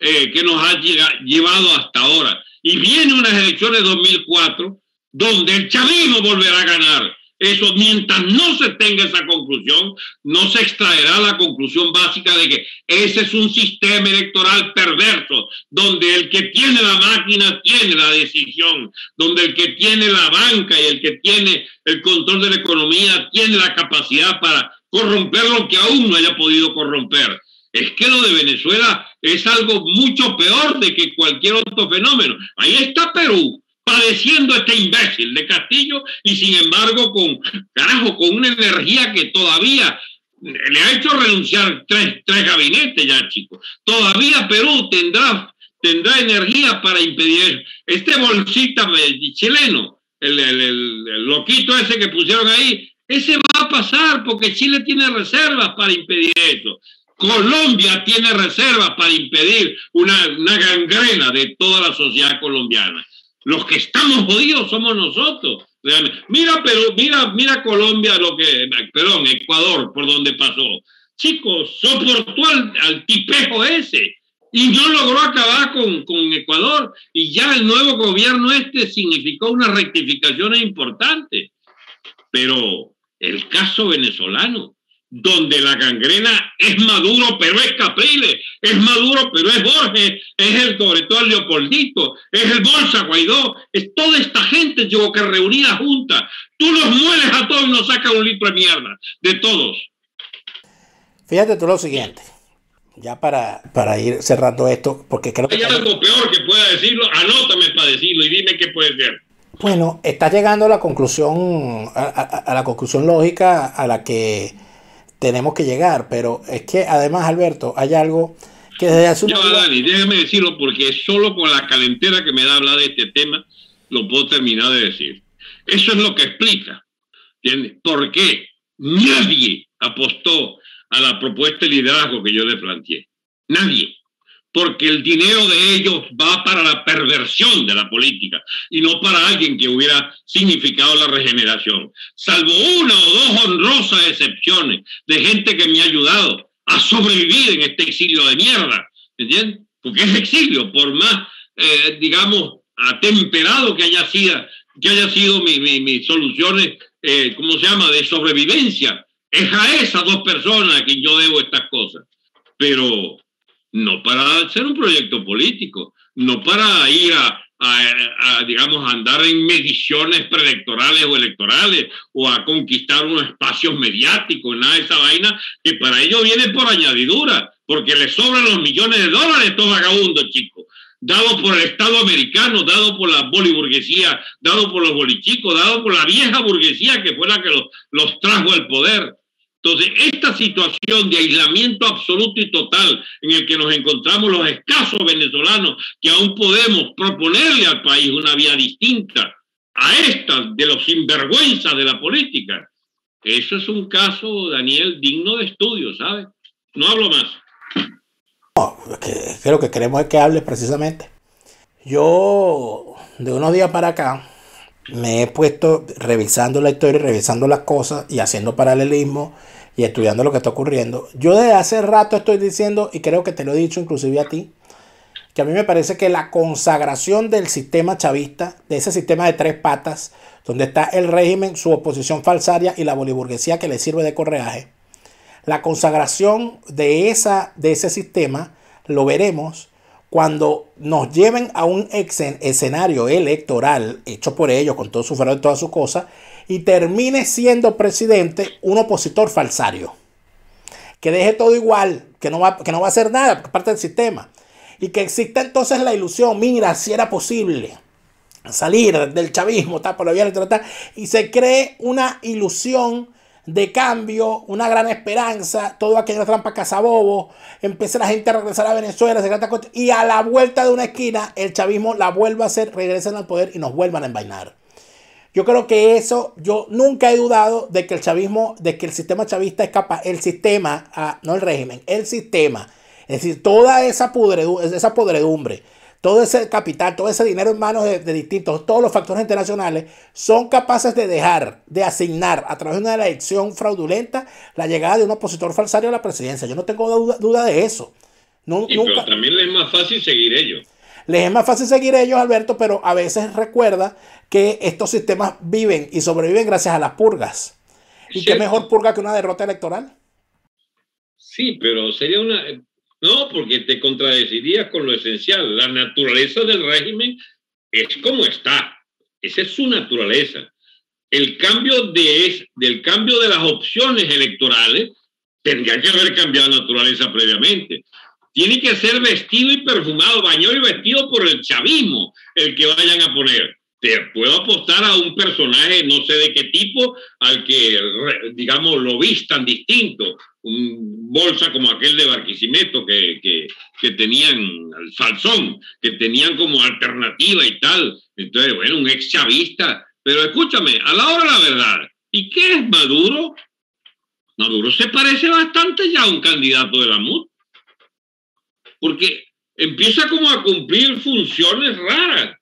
Speaker 2: eh, que nos ha llevado hasta ahora. Y viene unas elecciones 2004 donde el chavismo volverá a ganar. Eso, mientras no se tenga esa conclusión, no se extraerá la conclusión básica de que ese es un sistema electoral perverso, donde el que tiene la máquina tiene la decisión, donde el que tiene la banca y el que tiene el control de la economía tiene la capacidad para corromper lo que aún no haya podido corromper. Es que lo de Venezuela es algo mucho peor de que cualquier otro fenómeno. Ahí está Perú, padeciendo este imbécil de Castillo y sin embargo con, carajo, con una energía que todavía le ha hecho renunciar tres, tres gabinetes ya, chicos. Todavía Perú tendrá, tendrá energía para impedir este bolsita chileno, el, el, el, loquito ese que pusieron ahí, ese va a pasar porque Chile tiene reservas para impedir eso. Colombia tiene reservas para impedir una, una gangrena de toda la sociedad colombiana. Los que estamos jodidos somos nosotros. Mira, pero mira, mira Colombia, lo que, perdón, Ecuador, por donde pasó. Chicos, soportó al, tipejo ese y no logró acabar con, con, Ecuador. Y ya el nuevo gobierno este significó una rectificación importante. Pero el caso venezolano, donde la gangrena es Maduro, pero es Capriles, es Maduro, pero es Borges, es el sobre todo el Leopoldito, es el Bolsa Guaidó, es toda esta gente llegó que reunida junta. Tú los mueles a todos y nos sacas un litro de mierda, de todos.
Speaker 1: Fíjate tú lo siguiente, ya para, para ir cerrando esto, porque creo
Speaker 2: que... Hay algo peor que pueda decirlo, anótame para decirlo y dime qué puede ser.
Speaker 1: Bueno, está llegando a la conclusión, a, a la conclusión lógica a la que tenemos que llegar. Pero es que además, Alberto, hay algo que desde hace
Speaker 2: un Dani, déjame decirlo porque solo con la calentera que me da hablar de este tema lo puedo terminar de decir. Eso es lo que explica. ¿Entiendes? ¿Por qué nadie apostó a la propuesta de liderazgo que yo le planteé? Nadie porque el dinero de ellos va para la perversión de la política y no para alguien que hubiera significado la regeneración. Salvo una o dos honrosas excepciones de gente que me ha ayudado a sobrevivir en este exilio de mierda, ¿entiendes? Porque es exilio, por más, eh, digamos, atemperado que haya sido, que haya sido mis mi, mi soluciones, eh, ¿cómo se llama?, de sobrevivencia. Es a esas dos personas a quien yo debo estas cosas. Pero no para hacer un proyecto político, no para ir a, a, digamos, andar en mediciones preelectorales o electorales o a conquistar unos espacios mediáticos, nada de esa vaina, que para ello viene por añadidura, porque le sobran los millones de dólares estos vagabundos, chicos, dado por el Estado americano, dado por la boliburguesía, dado por los bolichicos, dado por la vieja burguesía que fue la que los trajo al poder. Entonces, esta situación de aislamiento absoluto y total en el que nos encontramos los escasos venezolanos que aún podemos proponerle al país una vía distinta a esta de los sinvergüenzas de la política, eso es un caso, Daniel, digno de estudio, ¿sabes? No hablo más.
Speaker 1: No, que, lo que queremos es que hables precisamente. Yo, de unos días para acá, me he puesto revisando la historia, revisando las cosas y haciendo paralelismo y estudiando lo que está ocurriendo. Yo desde hace rato estoy diciendo, y creo que te lo he dicho inclusive a ti, que a mí me parece que la consagración del sistema chavista, de ese sistema de tres patas, donde está el régimen, su oposición falsaria y la boliburguesía que le sirve de correaje, la consagración de, esa, de ese sistema lo veremos cuando nos lleven a un escenario electoral hecho por ellos, con todo su fraude y todas sus cosas, y termine siendo presidente un opositor falsario. Que deje todo igual, que no va, que no va a hacer nada, porque parte del sistema. Y que exista entonces la ilusión, mira, si era posible salir del chavismo, tal, por la vía y se cree una ilusión de cambio, una gran esperanza, todo aquello trampa cazabobo, empieza la gente a regresar a Venezuela, y a la vuelta de una esquina el chavismo la vuelve a hacer, regresen al poder y nos vuelvan a envainar. Yo creo que eso, yo nunca he dudado de que el chavismo, de que el sistema chavista es capaz, el sistema, ah, no el régimen, el sistema, es decir, toda esa, esa podredumbre, todo ese capital, todo ese dinero en manos de, distintos, todos los factores internacionales, son capaces de dejar, de asignar a través de una elección fraudulenta la llegada de un opositor falsario a la presidencia. Yo no tengo duda, de eso.
Speaker 2: Pero también les es más fácil seguir ellos.
Speaker 1: Les es más fácil seguir ellos, Alberto, pero a veces recuerda que estos sistemas viven y sobreviven gracias a las purgas. ¿Y qué mejor purga que una derrota electoral?
Speaker 2: Sí, pero sería una, no, porque te contradecirías con lo esencial. La naturaleza del régimen es como está. Esa es su naturaleza. El cambio de, del cambio de las opciones electorales tendría que haber cambiado naturaleza previamente. Tiene que ser vestido y perfumado, bañado y vestido por el chavismo, el que vayan a poner te puedo apostar a un personaje, no sé de qué tipo, al que, digamos, lo vistan distinto. Un bolsa como aquel de Barquisimeto que, que, que tenían, el Salzón, que tenían como alternativa y tal. Entonces, bueno, un ex chavista. Pero escúchame, a la hora de la verdad, ¿y qué es Maduro? Maduro se parece bastante ya a un candidato de la MUD. Porque empieza como a cumplir funciones raras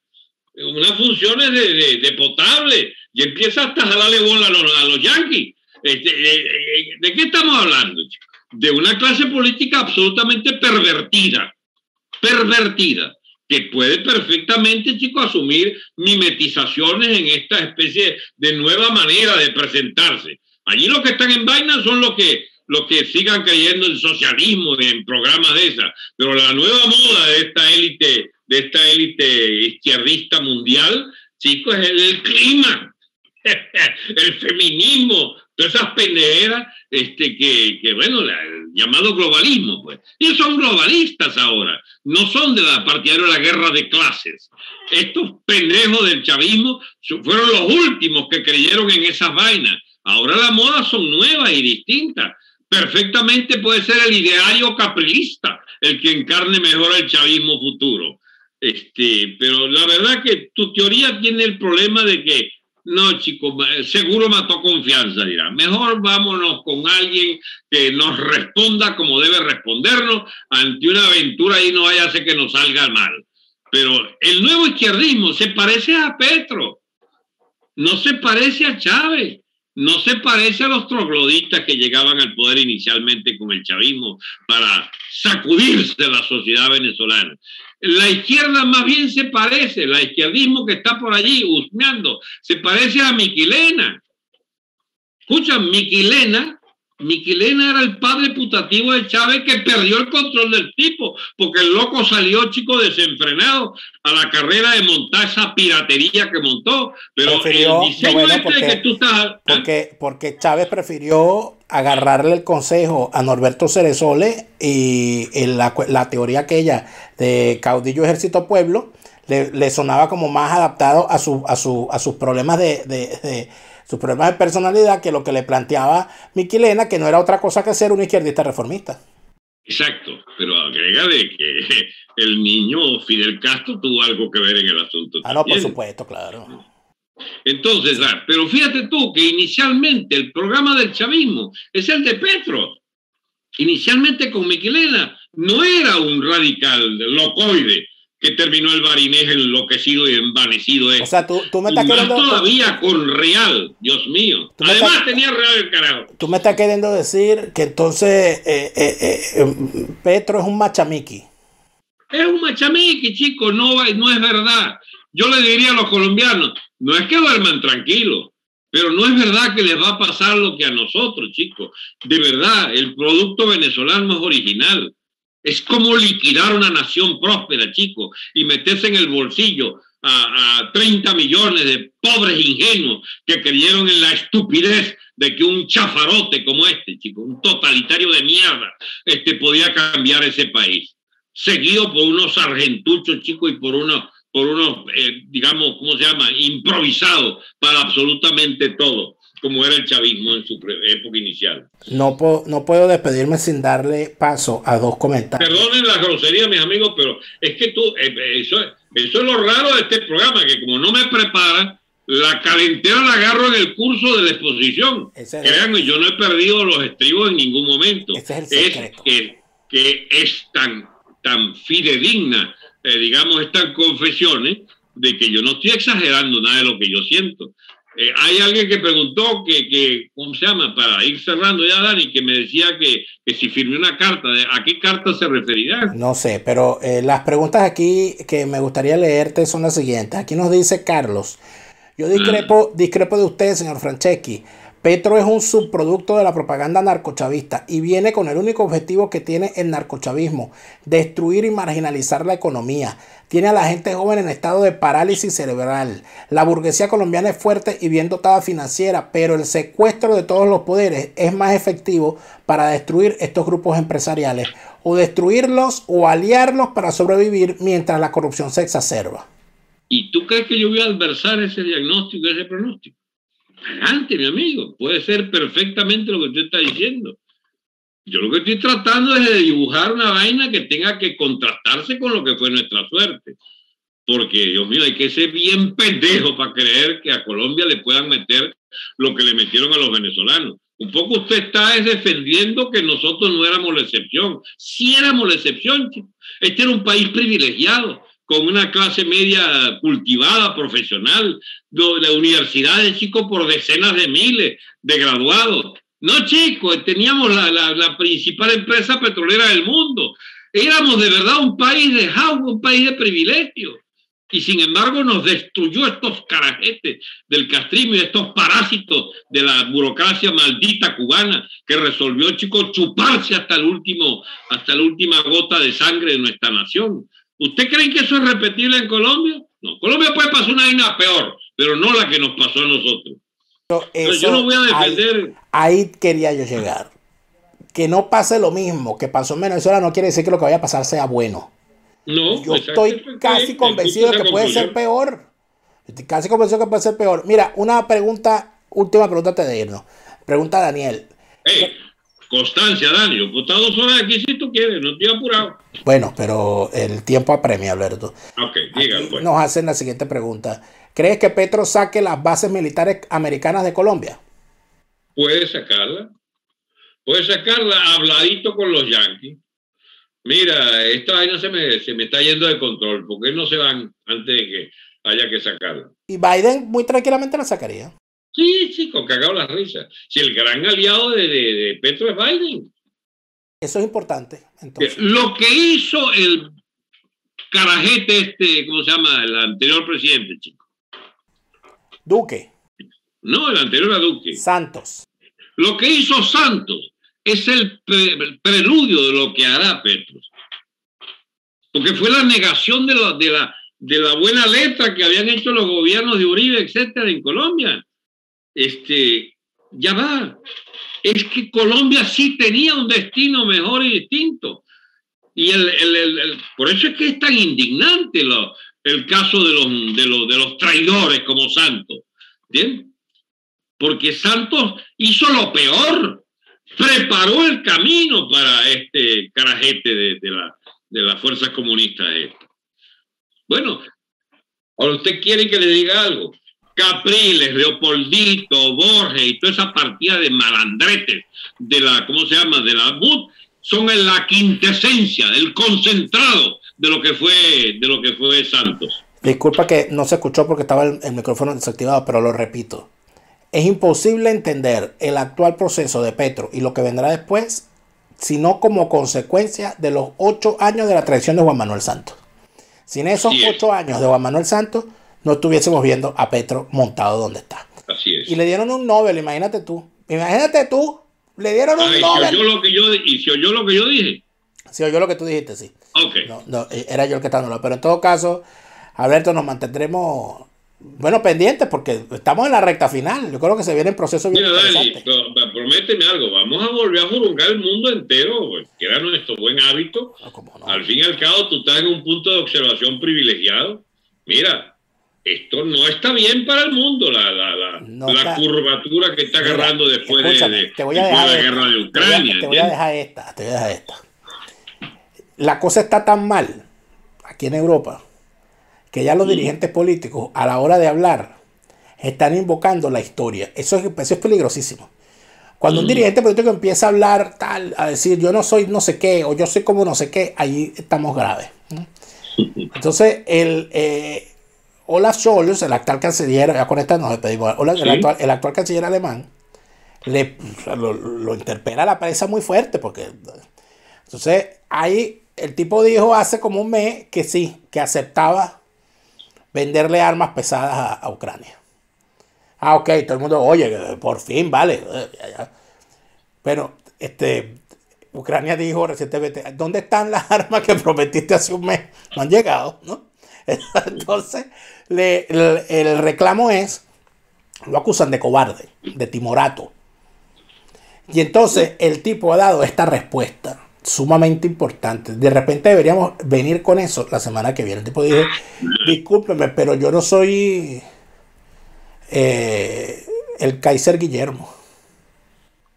Speaker 2: unas funciones de, potable y empieza hasta a darle bola a los, a los yanquis. Este, de, qué estamos hablando? De una clase política absolutamente pervertida, pervertida, que puede perfectamente, chicos, asumir mimetizaciones en esta especie de nueva manera de presentarse. Allí los que están en vaina son los que los que sigan creyendo en socialismo en programas de esas, pero la nueva moda de esta élite de esta élite izquierdista mundial, chicos, es el, clima, el feminismo, todas esas pendejeras este, que, que, bueno, el llamado globalismo, pues. Y son globalistas ahora, no son de la partidaria de la guerra de clases. Estos pendejos del chavismo fueron los últimos que creyeron en esas vainas. Ahora las modas son nuevas y distintas. Perfectamente puede ser el ideario caprilista el que encarne mejor el chavismo futuro. Este, pero la verdad que tu teoría tiene el problema de que, no, chicos, seguro mató confianza, dirá. Mejor vámonos con alguien que nos responda como debe respondernos ante una aventura y no vaya a ser que nos salga mal. Pero el nuevo izquierdismo se parece a Petro, no se parece a Chávez no se parece a los trogloditas que llegaban al poder inicialmente con el chavismo para sacudirse la sociedad venezolana. La izquierda más bien se parece, la izquierdismo que está por allí husmeando, se parece a Miquilena. Escucha, Miquilena Miquilena era el padre putativo de Chávez que perdió el control del tipo, porque el loco salió, chico, desenfrenado a la carrera de montar esa piratería que montó. Pero
Speaker 1: prefirió, este porque, que tú estás, porque, porque, Chávez prefirió agarrarle el consejo a Norberto Ceresole y la, la teoría aquella de caudillo ejército pueblo le, sonaba como más adaptado a, su, a, su, a sus problemas de sus problemas de personalidad que lo que le planteaba Miquilena, que no era otra cosa que ser un izquierdista reformista.
Speaker 2: Exacto, pero agrega de que el niño Fidel Castro tuvo algo que ver en el asunto.
Speaker 1: Ah, no, por supuesto, claro.
Speaker 2: Entonces, pero fíjate tú que inicialmente el programa del chavismo es el de Petro. Inicialmente con Miquilena no era un radical locoide, que terminó el barinés enloquecido y envanecido.
Speaker 1: O sea, tú, tú me estás
Speaker 2: queriendo... todavía con Real, Dios mío. Además tenía Real el carajo.
Speaker 1: Tú me estás queriendo decir que entonces eh, eh, eh, Petro es un machamiqui.
Speaker 2: Es un machamiqui, chicos, no, no es verdad. Yo le diría a los colombianos, no es que duerman tranquilos, pero no es verdad que les va a pasar lo que a nosotros, chicos. De verdad, el producto venezolano es original Es como liquidar una nación próspera, chicos, y meterse en el bolsillo a, a 30 millones de pobres ingenuos que creyeron en la estupidez de que un chafarote como este, chico, un totalitario de mierda, este, podía cambiar ese país. Seguido por unos argentuchos, chicos, y por unos, por unos eh, digamos, ¿cómo se llama? Improvisados para absolutamente todo, como era el chavismo en su época inicial.
Speaker 1: No, puedo, no puedo despedirme sin darle paso a dos comentarios.
Speaker 2: Perdonen la grosería, mis amigos, pero es que tú, eh, eso, eso es lo raro de este programa, que como no me preparan, la calentera la agarro en el curso de la exposición. Créanme, yo no he perdido los estribos en ningún momento. es, que, que, es tan, tan fidedigna, eh, digamos, estas confesiones, de que yo no estoy exagerando nada de lo que yo siento. Eh, hay alguien que preguntó que, que, ¿cómo se llama? Para ir cerrando ya, Dani, que me decía que, que si firmé una carta, ¿a qué carta se referirá?
Speaker 1: No sé, pero eh, las preguntas aquí que me gustaría leerte son las siguientes. Aquí nos dice Carlos. Yo discrepo, discrepo de usted, señor Franceschi. Petro es un subproducto de la propaganda narcochavista y viene con el único objetivo que tiene el narcochavismo, destruir y marginalizar la economía. Tiene a la gente joven en estado de parálisis cerebral. La burguesía colombiana es fuerte y bien dotada financiera, pero el secuestro de todos los poderes es más efectivo para destruir estos grupos empresariales, o destruirlos o aliarlos para sobrevivir mientras la corrupción se exacerba.
Speaker 2: ¿Y tú crees que yo voy a adversar ese diagnóstico, ese pronóstico? Adelante, mi amigo. Puede ser perfectamente lo que usted está diciendo. Yo lo que estoy tratando es de dibujar una vaina que tenga que contrastarse con lo que fue nuestra suerte. Porque, Dios mío, hay que ser bien pendejo para creer que a Colombia le puedan meter lo que le metieron a los venezolanos. Un poco usted está defendiendo que nosotros no éramos la excepción. Sí éramos la excepción. Este era un país privilegiado con una clase media cultivada, profesional, de universidades, chicos, por decenas de miles de graduados. No, chicos, teníamos la, la, principal empresa petrolera del mundo. Éramos de verdad un país de jaugo, un país de privilegio. Y sin embargo nos destruyó estos carajetes del castrismo y estos parásitos de la burocracia maldita cubana que resolvió, chicos, chuparse hasta el último, hasta la última gota de sangre de nuestra nación. ¿Usted cree que eso es repetible en Colombia? No, Colombia puede pasar una vaina peor, pero no la que nos pasó a nosotros.
Speaker 1: yo no voy a defender. Ahí, quería yo llegar. Que no pase lo mismo que pasó en Venezuela no quiere decir que lo que vaya a pasar sea bueno.
Speaker 2: No,
Speaker 1: yo estoy casi convencido de que puede ser peor. Estoy casi convencido de que puede ser peor. Mira, una pregunta, última pregunta antes de irnos. Pregunta Daniel.
Speaker 2: Constancia, Dani, está dos horas aquí si tú quieres, no estoy apurado.
Speaker 1: Bueno, pero el tiempo apremia, Alberto.
Speaker 2: Ok, dígalo. Pues.
Speaker 1: Nos hacen la siguiente pregunta. ¿Crees que Petro saque las bases militares americanas de Colombia?
Speaker 2: Puede sacarla. Puede sacarla habladito con los yanquis. Mira, esta vaina se me, se me está yendo de control, porque no se van antes de que haya que sacarla.
Speaker 1: Y Biden muy tranquilamente la sacaría.
Speaker 2: Sí, chico, cagado la risa. Si el gran aliado de, Petro es Biden.
Speaker 1: Eso es importante. Entonces.
Speaker 2: Lo que hizo el carajete este, ¿cómo se llama? El anterior presidente, chico.
Speaker 1: Duque.
Speaker 2: No, el anterior a Duque.
Speaker 1: Santos.
Speaker 2: Lo que hizo Santos es el, preludio de lo que hará Petro. Porque fue la negación de la, de, la, de la buena letra que habían hecho los gobiernos de Uribe, etcétera, en Colombia este, ya va. Es que Colombia sí tenía un destino mejor y distinto. Y el, el, por eso es que es tan indignante lo, el caso de los, de, los, de los traidores como Santos. ¿Bien? Porque Santos hizo lo peor, preparó el camino para este carajete de, de, la, de las fuerzas comunistas. Bueno, ahora usted quiere que le diga algo. Capriles, Leopoldito, Borges y toda esa partida de malandretes de la, ¿cómo se llama? De la BUT, son en la quintesencia, el concentrado de lo que fue, de lo que fue Santos.
Speaker 1: Disculpa que no se escuchó porque estaba el, el micrófono desactivado, pero lo repito. Es imposible entender el actual proceso de Petro y lo que vendrá después, sino como consecuencia de los ocho años de la traición de Juan Manuel Santos. Sin esos ocho años de Juan Manuel Santos, no estuviésemos viendo a Petro montado donde está.
Speaker 2: Así es.
Speaker 1: Y le dieron un Nobel, imagínate tú. Imagínate tú, le dieron un Nobel.
Speaker 2: lo que yo, y si oyó lo que yo dije.
Speaker 1: Sí, yo lo que tú dijiste, sí.
Speaker 2: Ok.
Speaker 1: No, no, eh, era yo el que estaba hablando. Pero en todo caso, Alberto, nos mantendremos, bueno, pendientes porque estamos en la recta final. Yo creo que se viene en proceso bien
Speaker 2: Mira, Dani,
Speaker 1: interesante.
Speaker 2: prométeme algo. Vamos a volver a jurungar el mundo entero, pues, que era nuestro buen hábito.
Speaker 1: No, cómo no.
Speaker 2: Al fin y al cabo, tú estás en un punto de observación privilegiado. Mira, esto no está bien para el mundo, la, la, la,
Speaker 1: No
Speaker 2: la
Speaker 1: está-
Speaker 2: curvatura que está
Speaker 1: Mira,
Speaker 2: agarrando después de, de-
Speaker 1: te voy a
Speaker 2: después
Speaker 1: dejar
Speaker 2: de la
Speaker 1: esta,
Speaker 2: guerra de
Speaker 1: te voy a-
Speaker 2: Ucrania.
Speaker 1: Te voy a dejar esta, te voy a dejar esta. La cosa está tan mal aquí en Europa que ya los dirigentes políticos a la hora de hablar están invocando la historia. Eso es, eso es peligrosísimo. Cuando un dirigente político empieza a hablar tal, a decir yo no soy no sé qué o yo soy como no sé qué, ahí estamos graves. Entonces, el eh, Olaf Scholz, el actual canciller, ya con esta nos despedimos, Olaf- el, actual, el actual canciller alemán, le, lo, lo interpela a la prensa muy fuerte porque entonces ahí el tipo dijo hace como un mes que sí, que aceptaba venderle armas pesadas a, a Ucrania. Ah, ok, todo el mundo, oye, por fin, vale. eh. Pero este, Ucrania dijo recientemente, ¿dónde están las armas que prometiste hace un mes? No han llegado, ¿no? Entonces, el, reclamo es, lo acusan de cobarde, de timorato. Y entonces el tipo ha dado esta respuesta sumamente importante. De repente deberíamos venir con eso la semana que viene. El tipo dice, discúlpeme, pero yo no soy eh, el Kaiser Guillermo.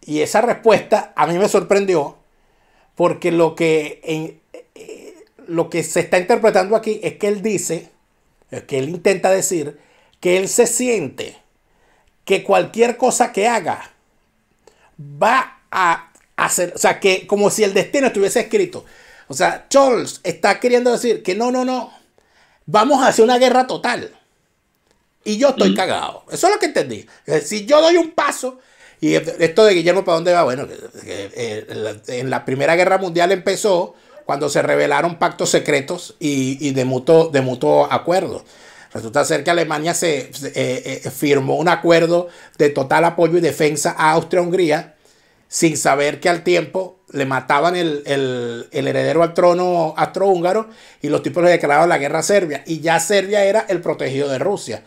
Speaker 1: Y esa respuesta a mí me sorprendió porque lo que, lo que se está interpretando aquí es que él dice, es que él intenta decir que él se siente que cualquier cosa que haga va a hacer, o sea, que como si el destino estuviese escrito. O sea, Charles está queriendo decir que no, no, no, vamos a hacer una guerra total. Y yo estoy cagado. Eso es lo que entendí. Eh, Si yo doy un paso, y esto de Guillermo, ¿para dónde va? Bueno, que- que, eh, en la Primera Guerra Mundial empezó cuando se revelaron pactos secretos y, y de, mutuo, de mutuo acuerdo. Resulta ser que Alemania se, se, eh, eh, firmó un acuerdo de total apoyo y defensa a Austria-Hungría sin saber que al tiempo le mataban el, el- el heredero al trono austrohúngaro y los tipos le declararon la guerra a Serbia. Y ya Serbia era el protegido de Rusia.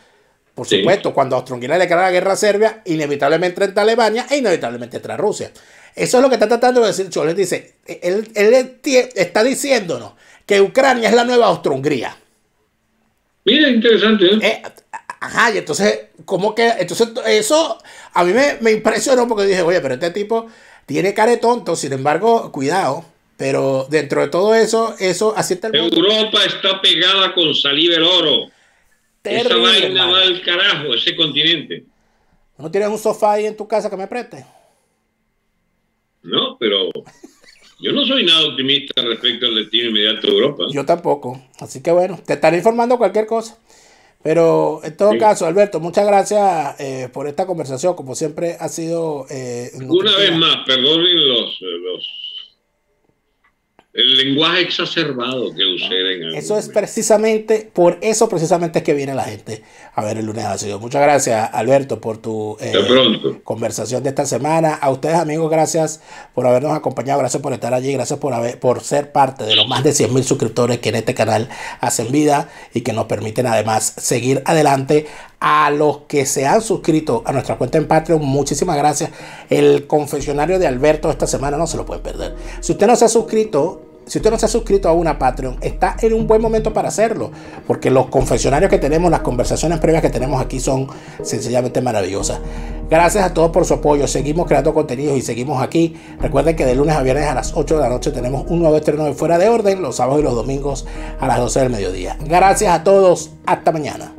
Speaker 1: Por
Speaker 2: Sí.
Speaker 1: supuesto, cuando Austria-Hungría le declara la guerra a Serbia, inevitablemente entra Alemania e inevitablemente entra Rusia. Eso es lo que está tratando de decir Choles. Dice, él, él está diciéndonos que Ucrania es la nueva Austria-Hungría.
Speaker 2: Mira, interesante. ¿eh?
Speaker 1: Eh, ajá, y entonces, ¿cómo que? Entonces, eso a mí me, me impresionó porque dije, oye, pero este tipo tiene cara de tonto, sin embargo, cuidado. Pero dentro de todo eso, eso así está el mundo.
Speaker 2: Europa está pegada con saliva el oro. Esa vaina va al carajo, ese continente.
Speaker 1: ¿No tienes un sofá ahí en tu casa que me preste?
Speaker 2: No, pero yo no soy nada optimista respecto al destino inmediato de Europa.
Speaker 1: Yo tampoco. Así que bueno, te estaré informando cualquier cosa. Pero en todo
Speaker 2: Sí.
Speaker 1: caso, Alberto, muchas gracias eh, por esta conversación. Como siempre ha sido... eh,
Speaker 2: Una vez más, perdonen los, los el lenguaje exacerbado que usé en
Speaker 1: Eso es
Speaker 2: momento.
Speaker 1: precisamente, por eso precisamente es que viene la gente a ver el lunes ácido. Muchas gracias, Alberto, por tu eh, conversación de esta semana. A ustedes, amigos, gracias por habernos acompañado, gracias por estar allí, gracias por, haber, por ser parte de los más de 100 mil suscriptores que en este canal hacen vida y que nos permiten además seguir adelante. A los que se han suscrito a nuestra cuenta en Patreon, muchísimas gracias. El confesionario de Alberto esta semana no se lo pueden perder. Si usted no se ha suscrito, si usted no se ha suscrito a una Patreon, está en un buen momento para hacerlo, porque los confesionarios que tenemos, las conversaciones previas que tenemos aquí son sencillamente maravillosas. Gracias a todos por su apoyo. Seguimos creando contenidos y seguimos aquí. Recuerden que de lunes a viernes a las 8 de la noche tenemos un nuevo estreno de Fuera de Orden, los sábados y los domingos a las 12 del mediodía. Gracias a todos. Hasta mañana.